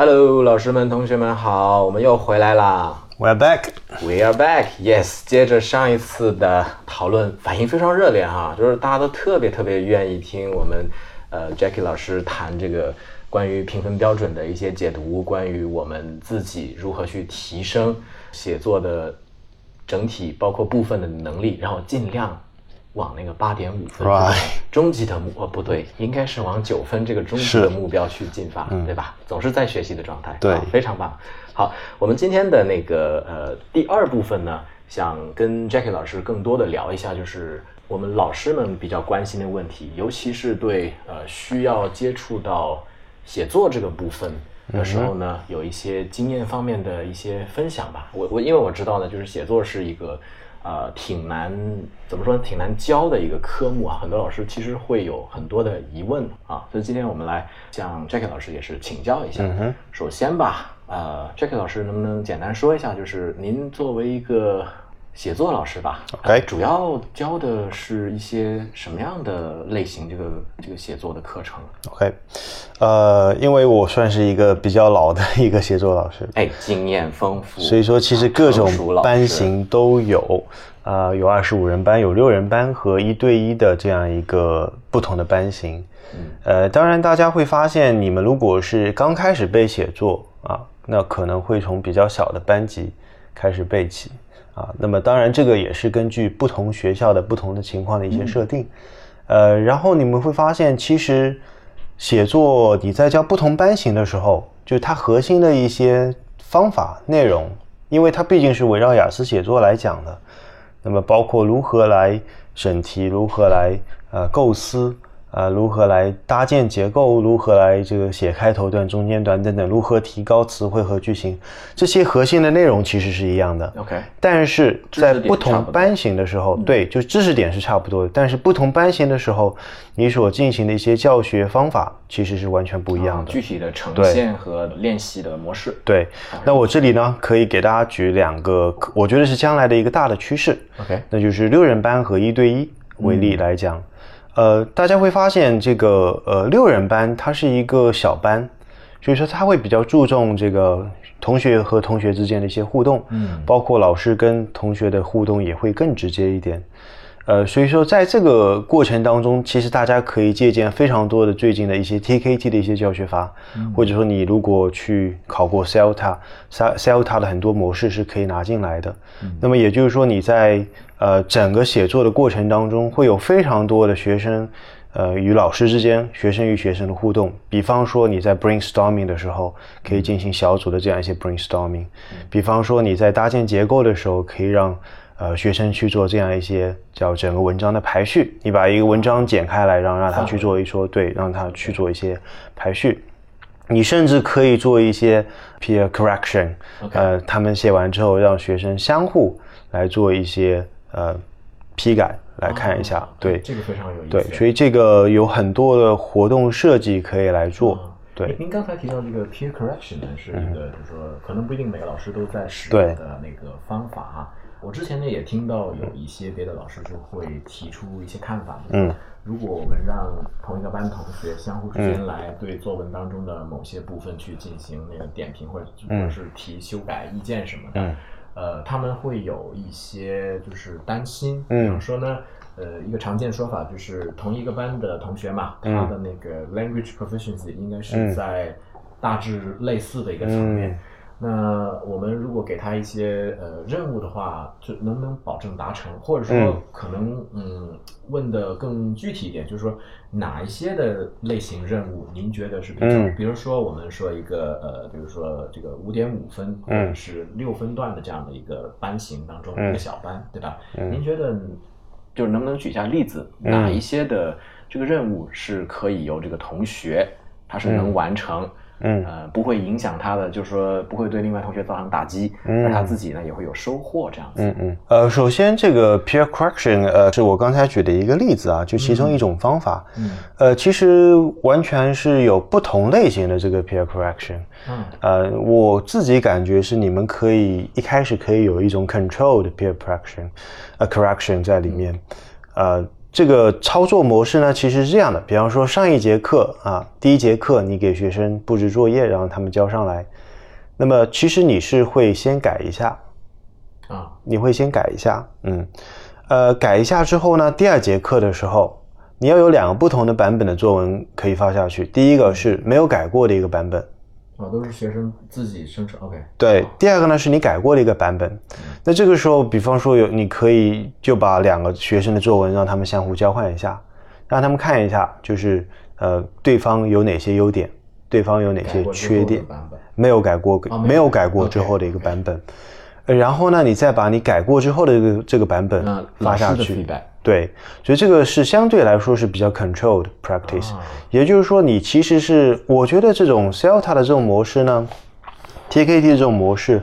Hello，老师们、同学们好，我们又回来啦。We're back。We are back. Yes，接着上一次的讨论，反应非常热烈哈，就是大家都特别特别愿意听我们呃 Jackie 老师谈这个关于评分标准的一些解读，关于我们自己如何去提升写作的整体包括部分的能力，然后尽量往那个八点五分终极的目哦不对，应该是往九分这个终极的目标去进发，对吧？总是在学习的状态，对非常棒。好，我们今天的那个呃第二部分呢，想跟 Jackie 老师更多的聊一下，就是我们老师们比较关心的问题，尤其是对呃需要接触到写作这个部分的时候呢，有一些经验方面的一些分享吧。我我因为我知道呢，就是写作是一个呃挺难怎么说呢，挺难教的一个科目啊，很多老师其实会有很多的疑问啊，所以今天我们来向 Jackie 老师也是请教一下。首先吧，呃，Jackie 老师能不能简单说一下，就是您作为一个写作老师吧。主要教的是一些什么样的类型这个这个写作的课程？OK，呃，因为我算是一个比较老的一个写作老师，哎，经验丰富，所以说其实各种班型都有，啊、有二十五人班，有六人班和一对一的这样一个不同的班型。呃，当然大家会发现，你们如果是刚开始背写作啊，那可能会从比较小的班级开始背起啊。那么当然这个也是根据不同学校的不同的情况的一些设定。呃，然后你们会发现，其实写作你在教不同班型的时候，就是它核心的一些方法内容，因为它毕竟是围绕雅思写作来讲的，那么包括如何来审题，如何来呃构思。啊，如何来搭建结构？如何来这个写开头段、中间段等等？如何提高词汇和句型？这些核心的内容其实是一样的。OK，但是在不同班型的时候，对，就知识点是差不多的，但是不同班型的时候，你所进行的一些教学方法其实是完全不一样的。具体的呈现和练习的模式。对，那我这里呢，可以给大家举两个，我觉得是将来的一个大的趋势。OK 那就是六人班和一对一为例来讲，呃，大家会发现这个呃六人班它是一个小班，所以说他会比较注重这个同学和同学之间的一些互动，嗯，包括老师跟同学的互动也会更直接一点。呃，所以说在这个过程当中，其实大家可以借鉴非常多的最近的一些 TKT 的一些教学法，或者说你如果去考过 CELTA，CELTA 的很多模式是可以拿进来的。那么也就是说你在呃整个写作的过程当中，会有非常多的学生。呃，与老师之间、学生与学生的互动，比方说你在 brainstorming 的时候，可以进行小组的这样一些 brainstorming；比方说你在搭建结构的时候，可以让呃学生去做这样一些叫整个文章的排序。你把一个文章剪开来，让让他去做一说对，让他去做一些排序。你甚至可以做一些 peer correction，呃，他们写完之后，让学生相互来做一些呃批改，来看一下，对。这个非常有意思。对，所以这个有很多的活动设计可以来做。对，您刚才提到这个 peer correction 呢，是一个就是说，可能不一定每个老师都在使用的那个方法啊。我之前呢也听到有一些别的老师就会提出一些看法，嗯，如果我们让同一个班同学相互之间来对作文当中的某些部分去进行那个点评或者或者是提修改意见什么的，呃，他们会有一些就是担心，比方说呢。呃，一个常见说法就是同一个班的同学嘛，他的那个 language proficiency 应该是在大致类似的一个层面。那我们如果给他一些呃任务的话，就能不能保证达成？或者说可能嗯问的更具体一点，就是说哪一些的类型任务您觉得是比较，嗯比如说我们说一个呃，比如说这个五点五分或者是六分段的这样的一个班型当中、一个小班，对吧？您觉得就是能不能举一下例子，哪一些的这个任务是可以由这个同学他是能完成？嗯呃，不会影响他的，就是说不会对另外同学造成打击，而他自己呢也会有收获，这样子。嗯嗯，呃，首先这个 peer correction，呃，是我刚才举的一个例子啊，就其中一种方法。嗯，呃，其实完全是有不同类型的这个 peer correction。嗯，呃，我自己感觉是你们可以一开始可以有一种 controlled peer correction，呃，correction 在里面。呃，这个操作模式呢，其实是这样的。比方说上一节课啊，第一节课你给学生布置作业，然后他们交上来，那么其实你是会先改一下啊，你会先改一下，嗯，呃，改一下之后呢，第二节课的时候。你要有两个不同的版本的作文可以发下去。第一个是没有改过的一个版本，啊，都是学生自己生成。OK。对，第二个呢是你改过的一个版本。那这个时候，比方说有，你可以就把两个学生的作文让他们相互交换一下，让他们看一下，就是呃，对方有哪些优点，对方有哪些缺点，没有改过，没有改过之后的一个版本。然后呢，你再把你改过之后的这个这个版本发下去。对，所以这个是相对来说是比较 controlled practice，也就是说，你其实是我觉得这种 CELTA 的这种模式呢，TKT 的这种模式，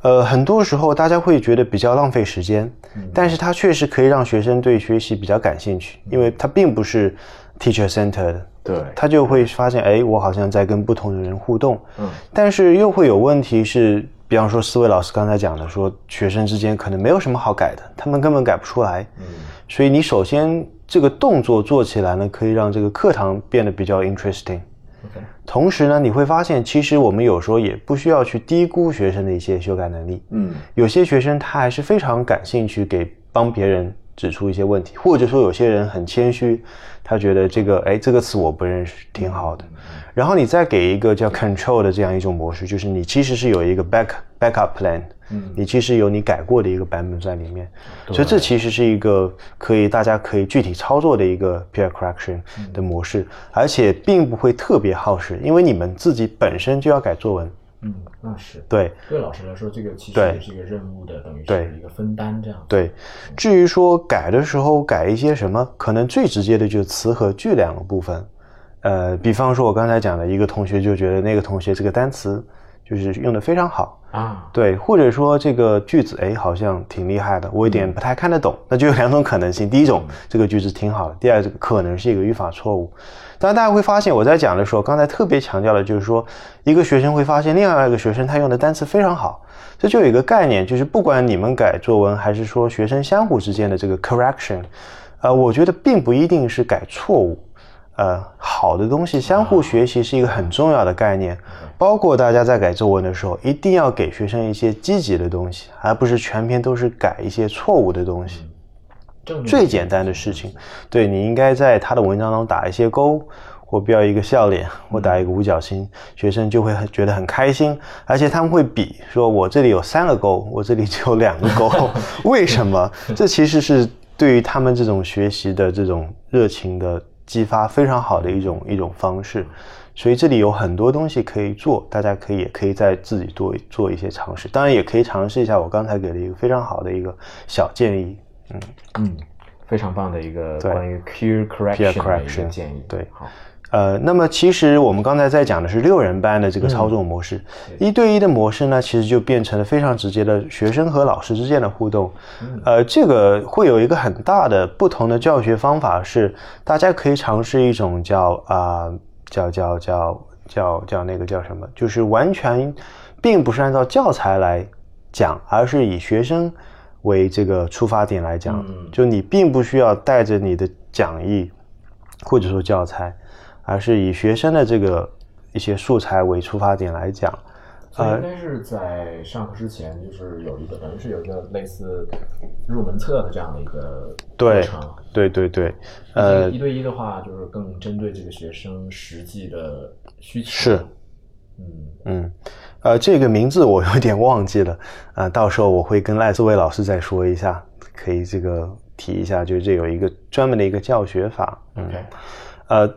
呃，很多时候大家会觉得比较浪费时间，但是它确实可以让学生对学习比较感兴趣，因为它并不是 teacher centered，对，他就会发现，哎，我好像在跟不同的人互动，嗯，但是又会有问题是。比方说，四位老师刚才讲的，说学生之间可能没有什么好改的，他们根本改不出来。嗯，所以你首先这个动作做起来呢，可以让这个课堂变得比较 interesting。同时呢，你会发现，其实我们有时候也不需要去低估学生的一些修改能力。嗯，有些学生他还是非常感兴趣，给帮别人指出一些问题，或者说有些人很谦虚，他觉得这个哎这个词我不认识，挺好的。然后你再给一个叫 control 的这样一种模式，就是你其实是有一个 back backup plan，嗯，你其实有你改过的一个版本在里面，所以这其实是一个可以大家可以具体操作的一个 peer correction 的模式，而且并不会特别耗时，因为你们自己本身就要改作文，嗯，那是。对。对老师来说，这个其实也是一个任务的，等于是一个分担这样。对，至于说改的时候改一些什么，可能最直接的就是词和句两个部分。呃，比方说，我刚才讲的一个同学就觉得那个同学这个单词就是用的非常好啊，对，或者说这个句子哎好像挺厉害的，我有点不太看得懂，那就有两种可能性，第一种这个句子挺好的，第二个可能是一个语法错误。当然大家会发现我在讲的时候，刚才特别强调的就是说，一个学生会发现另外一个学生他用的单词非常好，这就有一个概念，就是不管你们改作文还是说学生相互之间的这个 correction，呃，我觉得并不一定是改错误。呃，好的东西相互学习是一个很重要的概念，包括大家在改作文的时候，一定要给学生一些积极的东西，而不是全篇都是改一些错误的东西。最简单的事情，对你应该在他的文章中打一些勾，或标一个笑脸，或打一个五角星，学生就会很觉得很开心，而且他们会比说，我这里有三个勾，我这里只有两个勾，为什么？这其实是对于他们这种学习的这种热情的。激发非常好的一种一种方式，所以这里有很多东西可以做，大家可以也可以在自己多做一些尝试，当然也可以尝试一下我刚才给了一个非常好的一个小建议，嗯嗯，非常棒的一个关于 peer correction 的建议，对，好。呃，那么其实我们刚才在讲的是六人班的这个操作模式，一对一的模式呢，其实就变成了非常直接的学生和老师之间的互动。呃，这个会有一个很大的不同的教学方法是，大家可以尝试一种叫啊叫叫叫叫叫那个叫什么，就是完全并不是按照教材来讲，而是以学生为这个出发点来讲，就你并不需要带着你的讲义或者说教材。而是以学生的这个一些素材为出发点来讲，所以应该是在上课之前，就是有一个等于是有一个类似入门册的这样的一个过程。对对对，呃，一对一的话，就是更针对这个学生实际的需求。是，嗯嗯，呃，这个名字我有点忘记了，呃，到时候我会跟赖思维老师再说一下，可以这个提一下，就是这有一个专门的一个教学法。OK，呃。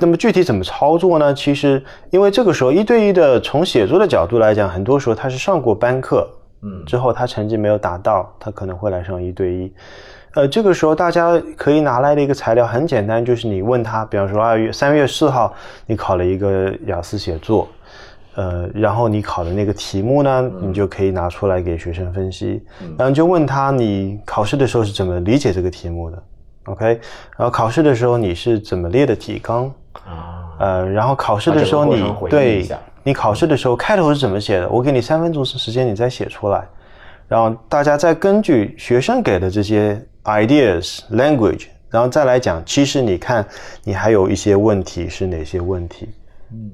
那么具体怎么操作呢？其实，因为这个时候一对一的，从写作的角度来讲，很多时候他是上过班课，嗯，之后他成绩没有达到，他可能会来上一对一。呃，这个时候大家可以拿来的一个材料很简单，就是你问他，比方说二月三月四号你考了一个雅思写作，呃，然后你考的那个题目呢，你就可以拿出来给学生分析，然后就问他你考试的时候是怎么理解这个题目的，OK？然后考试的时候你是怎么列的提纲？啊，呃，然后考试的时候，你对你考试的时候开头是怎么写的？我给你三分钟时间，你再写出来，然后大家再根据学生给的这些 ideas language 然后再来讲，其实你看你还有一些问题是哪些问题，嗯，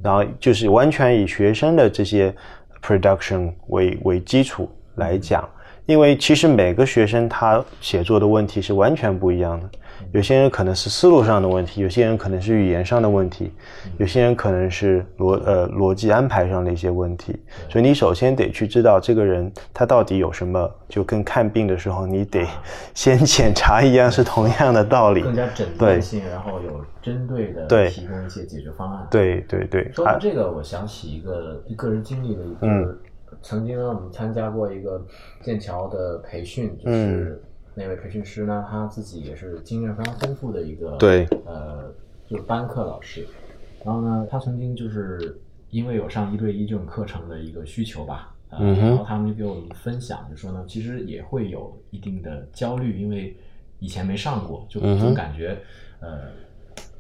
然后就是完全以学生的这些 production 为为基础来讲，因为其实每个学生他写作的问题是完全不一样的。有些人可能是思路上的问题，有些人可能是语言上的问题，有些人可能是逻呃逻辑安排上的一些问题。所以你首先得去知道这个人他到底有什么，就跟看病的时候你得 先检查一样，是同样的道理。更加诊断性，然后有针对的提供一些解决方案。对对对。说到这个，我想起一个个人经历的一个，曾经呢，我们参加过一个剑桥的培训，就是。那位培训师呢，他自己也是经验非常丰富的一个，对，呃，就是班课老师。然后呢，他曾经就是因为有上一对一这种课程的一个需求吧，嗯然后他们就给我们分享，就说呢，其实也会有一定的焦虑，因为以前没上过，就总感觉，呃，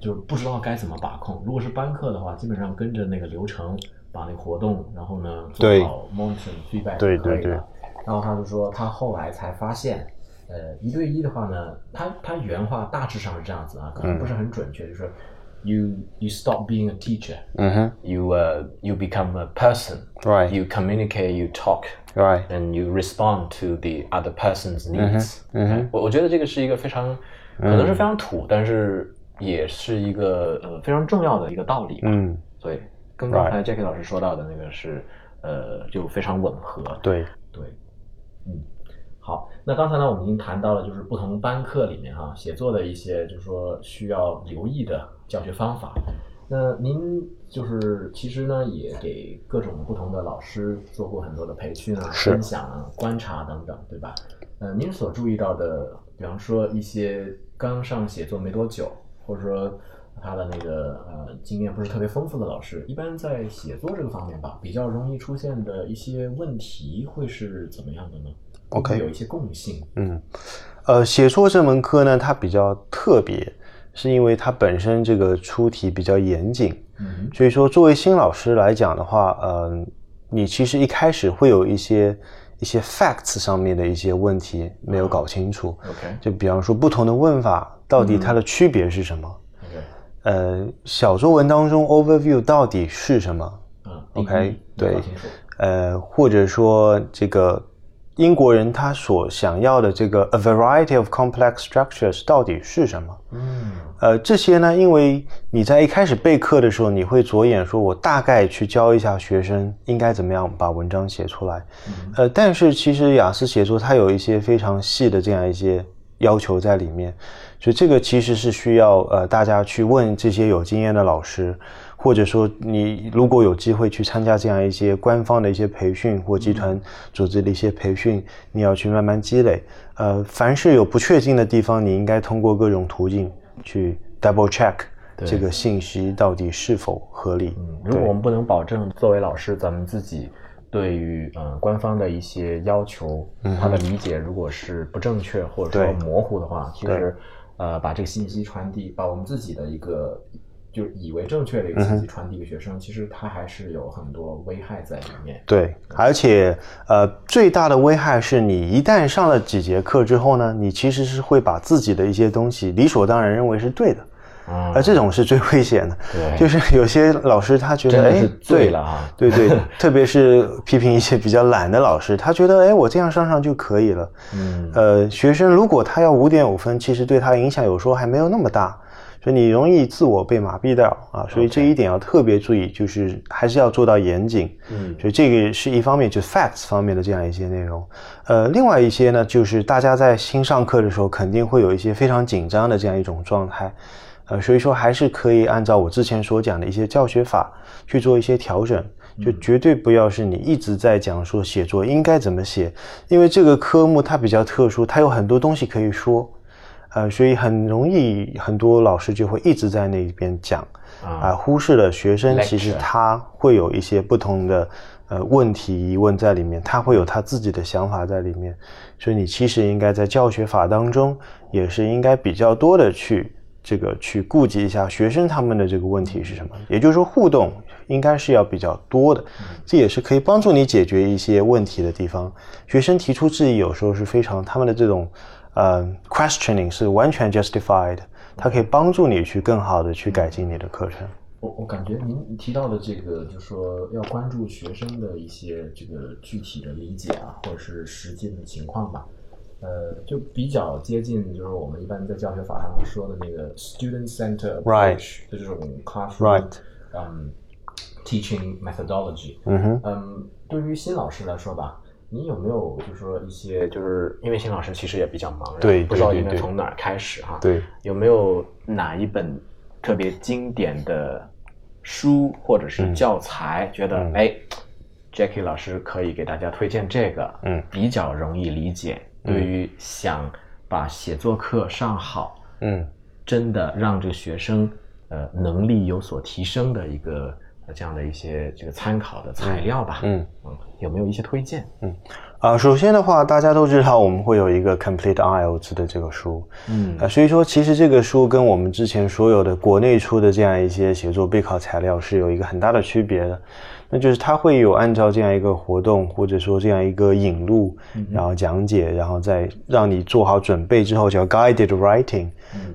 就不知道该怎么把控。如果是班课的话，基本上跟着那个流程把那个活动，然后呢做好 monitor feedback 对对对。然后他就说，他后来才发现。呃，一对一的话呢，他他原话大致上是这样子啊，可能不是很准确，就是 you you stop being a teacher，嗯哼，you uh you become a person，right，you communicate you talk，right，and you respond to the other person's needs，嗯哼，我我觉得这个是一个非常可能是非常土，但是也是一个呃非常重要的一个道理，嗯，所以跟刚才 Jackie 老师说到的那个是呃就非常吻合，对对，嗯。好，那刚才呢，我们已经谈到了，就是不同班课里面哈写作的一些，就是说需要留意的教学方法。那您就是其实呢，也给各种不同的老师做过很多的培训啊、分享啊、观察等等，对吧？呃，您所注意到的，比方说一些刚上写作没多久，或者说他的那个呃经验不是特别丰富的老师，一般在写作这个方面吧，比较容易出现的一些问题会是怎么样的呢？OK，有一些共性。嗯，呃，写作这门课呢，它比较特别，是因为它本身这个出题比较严谨。嗯，所以说作为新老师来讲的话，呃，你其实一开始会有一些一些 facts 上面的一些问题没有搞清楚。OK，就比方说不同的问法到底它的区别是什么？OK，呃，小作文当中 overview 到底是什么？嗯，OK，对，呃，或者说这个。英国人他所想要的这个 a variety of complex structures 到底是什么？嗯，呃，这些呢，因为你在一开始备课的时候，你会着眼说，我大概去教一下学生应该怎么样把文章写出来。呃，但是其实雅思写作它有一些非常细的这样一些要求在里面，所以这个其实是需要呃大家去问这些有经验的老师。或者说，你如果有机会去参加这样一些官方的一些培训或集团组织的一些培训，你要去慢慢积累。呃，凡是有不确定的地方，你应该通过各种途径去 double check 这个信息到底是否合理。嗯，如果我们不能保证作为老师，咱们自己对于呃官方的一些要求，他的理解如果是不正确或者说模糊的话，其实呃把这个信息传递，把我们自己的一个。就以为正确的一个信息传递给学生，其实它还是有很多危害在里面。对，而且呃，最大的危害是你一旦上了几节课之后呢，你其实是会把自己的一些东西理所当然认为是对的，而这种是最危险的。对，就是有些老师他觉得哎，对了啊，对对，特别是批评一些比较懒的老师，他觉得哎，我这样上上就可以了。嗯，呃，学生如果他要五点五分，其实对他影响有时候还没有那么大。所以你容易自我被麻痹掉啊，所以这一点要特别注意，就是还是要做到严谨。嗯，所以这个是一方面，就是 facts 方面的这样一些内容。呃，另外一些呢，就是大家在新上课的时候，肯定会有一些非常紧张的这样一种状态。呃，所以说还是可以按照我之前所讲的一些教学法去做一些调整，就绝对不要是你一直在讲说写作应该怎么写，因为这个科目它比较特殊，它有很多东西可以说。呃，所以很容易，很多老师就会一直在那边讲，啊，忽视了学生其实他会有一些不同的呃问题疑问在里面，他会有他自己的想法在里面，所以你其实应该在教学法当中也是应该比较多的去这个去顾及一下学生他们的这个问题是什么，也就是说互动应该是要比较多的，这也是可以帮助你解决一些问题的地方。学生提出质疑有时候是非常他们的这种。呃，questioning 是完全 justified，它可以帮助你去更好的去改进你的课程。我我感觉您提到的这个，就是说要关注学生的一些这个具体的理解啊，或者是实际的情况吧，呃，就比较接近，就是我们一般在教学法上说的那个 student center approach 的这种 classroom，嗯，teaching methodology。嗯哼，嗯，对于新老师来说吧，你有没有就是说一些，就是因为新老师其实也比较忙，对，不知道应该从哪儿开始哈？对，有没有哪一本特别经典的？书或者是教材，觉得哎，Jackie 老师可以给大家推荐这个，嗯，比较容易理解。对于想把写作课上好，嗯，真的让这个学生呃能力有所提升的一个这样的一些这个参考的材料吧，嗯嗯，有没有一些推荐？嗯。啊，首先的话，大家都知道我们会有一个 Complete IELTS 的这个书，嗯，啊，所以说其实这个书跟我们之前所有的国内出的这样一些写作备考材料是有一个很大的区别的，那就是它会有按照这样一个活动或者说这样一个引路，然后讲解，然后再让你做好准备之后叫 Guided Writing，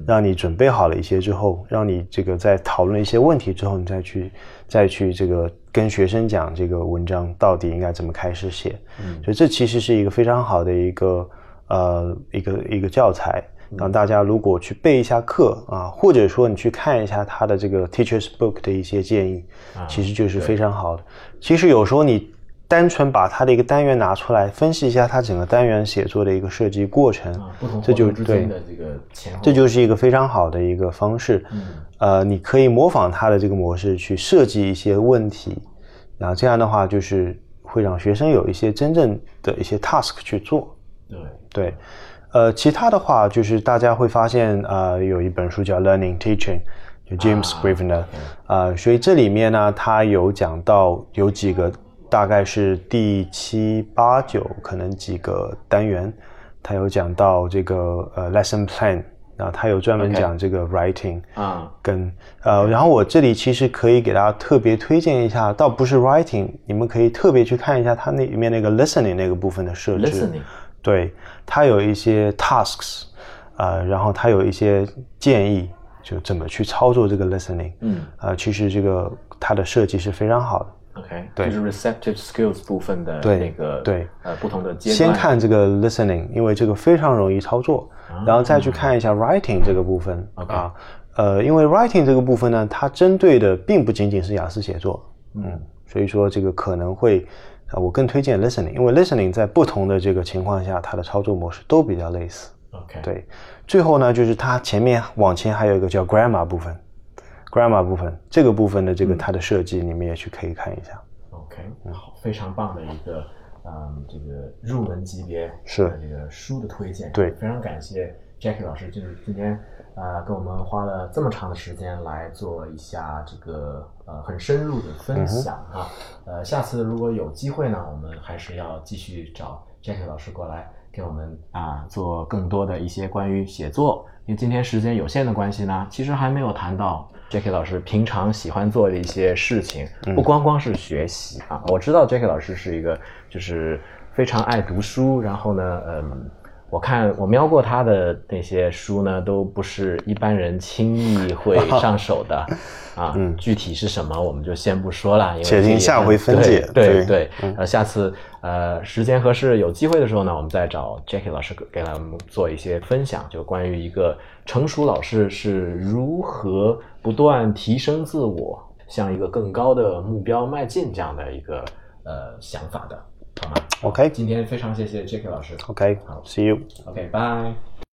让你准备好了一些之后，让你这个在讨论一些问题之后，你再去再去这个。跟学生讲这个文章到底应该怎么开始写，嗯所以这其实是一个非常好的一个呃一个一个教材，让大家如果去备一下课啊，或者说你去看一下他的这个 Teachers Book 的一些建议，其实就是非常好的。其实有时候你单纯把它的一个单元拿出来分析一下它整个单元写作的一个设计过程，这就对，这就是一个非常好的一个方式。呃，你可以模仿他的这个模式去设计一些问题，然后这样的话就是会让学生有一些真正的一些 task 去做。对对，呃，其他的话就是大家会发现，呃，有一本书叫《Learning Teaching》，就 James Scrivener，啊，所以这里面呢，他有讲到有几个大概是第七八九可能几个单元，他有讲到这个呃 lesson plan。啊，他有专门讲这个 writing 啊，跟呃，然后我这里其实可以给大家特别推荐一下，倒不是 writing，你们可以特别去看一下它那里面那个 listening 那个部分的设置。listening，对，它有一些 tasks，呃，然后它有一些建议，就怎么去操作这个 listening。嗯，呃，其实这个它的设计是非常好的。OK，对，就是 receptive skills 部分的那个对，呃，不同的阶段。先看这个 listening，因为这个非常容易操作。然后再去看一下 writing 这个部分啊，呃，因为 writing 这个部分呢，它针对的并不仅仅是雅思写作，嗯，所以说这个可能会，啊，我更推荐 listening，因为 listening 在不同的这个情况下，它的操作模式都比较类似。OK，对，最后呢，就是它前面往前还有一个叫 grammar 部分，grammar 部分这个部分的这个它的设计，你们也去可以看一下。OK，好，非常棒的一个。嗯，这个入门级别是这个书的推荐，对，非常感谢 Jackie 老师，就是今天啊，跟我们花了这么长的时间来做一下这个呃很深入的分享啊。呃，下次如果有机会呢，我们还是要继续找 Jackie 老师过来给我们啊做更多的一些关于写作。因为今天时间有限的关系呢，其实还没有谈到 Jackie 老师平常喜欢做的一些事情，不光光是学习啊。我知道 Jackie 老师是一个就是非常爱读书，然后呢，嗯。我看我瞄过他的那些书呢，都不是一般人轻易会 上手的啊。嗯，具体是什么我们就先不说了，因为且听下回分解。对对，呃，下次呃时间合适有机会的时候呢，我们再找 Jackie 老师给他们做一些分享，就关于一个成熟老师是如何不断提升自我，向一个更高的目标迈进这样的一个呃想法的。？OK，今天非常谢谢 Jacky 老师。OK，好，See you。OK，Bye。